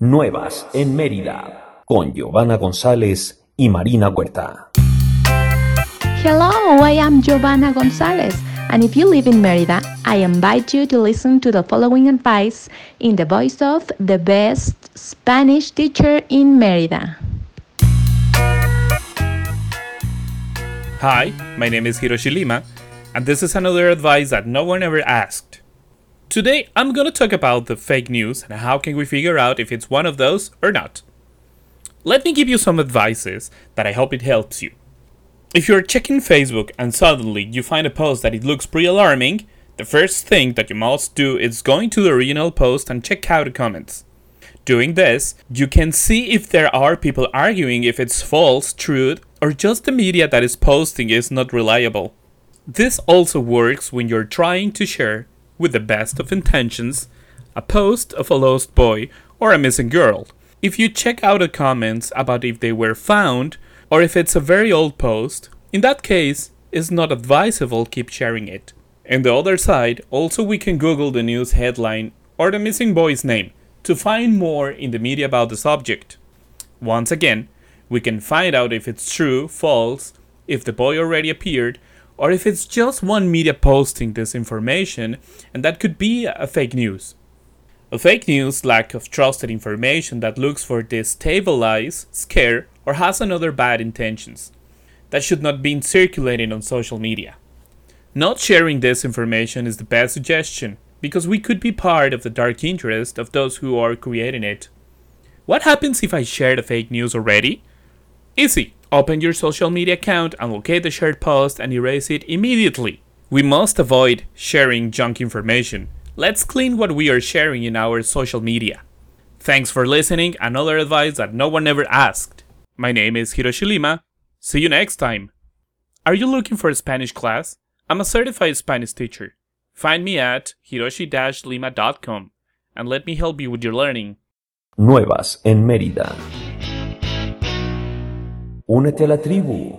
Nuevas en Mérida, con Giovanna González y Marina Huerta. Hello, I am Giovanna Gonzalez, and if you live in Merida, I invite you to listen to the following advice in the voice of the best Spanish teacher in Merida. Hi, my name is Hiroshi Lima, and this is another advice that no one ever asked. Today, I'm gonna talk about the fake news and how can we figure out if it's one of those or not. Let me give you some advices that I hope it helps you. If you're checking Facebook and suddenly you find a post that it looks pretty alarming, the first thing that you must do is going to the original post and check out the comments. Doing this, you can see if there are people arguing if it's false, truth, or just the media that is posting is not reliable. This also works when you're trying to share, with the best of intentions, a post of a lost boy or a missing girl. If you check out the comments about if they were found, or if it's a very old post, in that case, it's not advisable keep sharing it. And the other side, also we can Google the news headline or the missing boy's name to find more in the media about the subject. Once again, we can find out if it's true, false, if the boy already appeared, or if it's just one media posting this information, and that could be a fake news. A fake news lack of trusted information that looks for destabilize, scare, or has another bad intentions. That should not be circulating on social media. Not sharing this information is the best suggestion because we could be part of the dark interest of those who are creating it. What happens if I share the fake news already? Easy. Open your social media account and locate the shared post and erase it immediately. We must avoid sharing junk information. Let's clean what we are sharing in our social media. Thanks for listening. Another advice that no one ever asked. My name is Hiroshi Lima. See you next time. Are you looking for a Spanish class? I'm a certified Spanish teacher. Find me at hiroshi-lima.com and let me help you with your learning. Nuevas en Mérida. Únete a la tribu.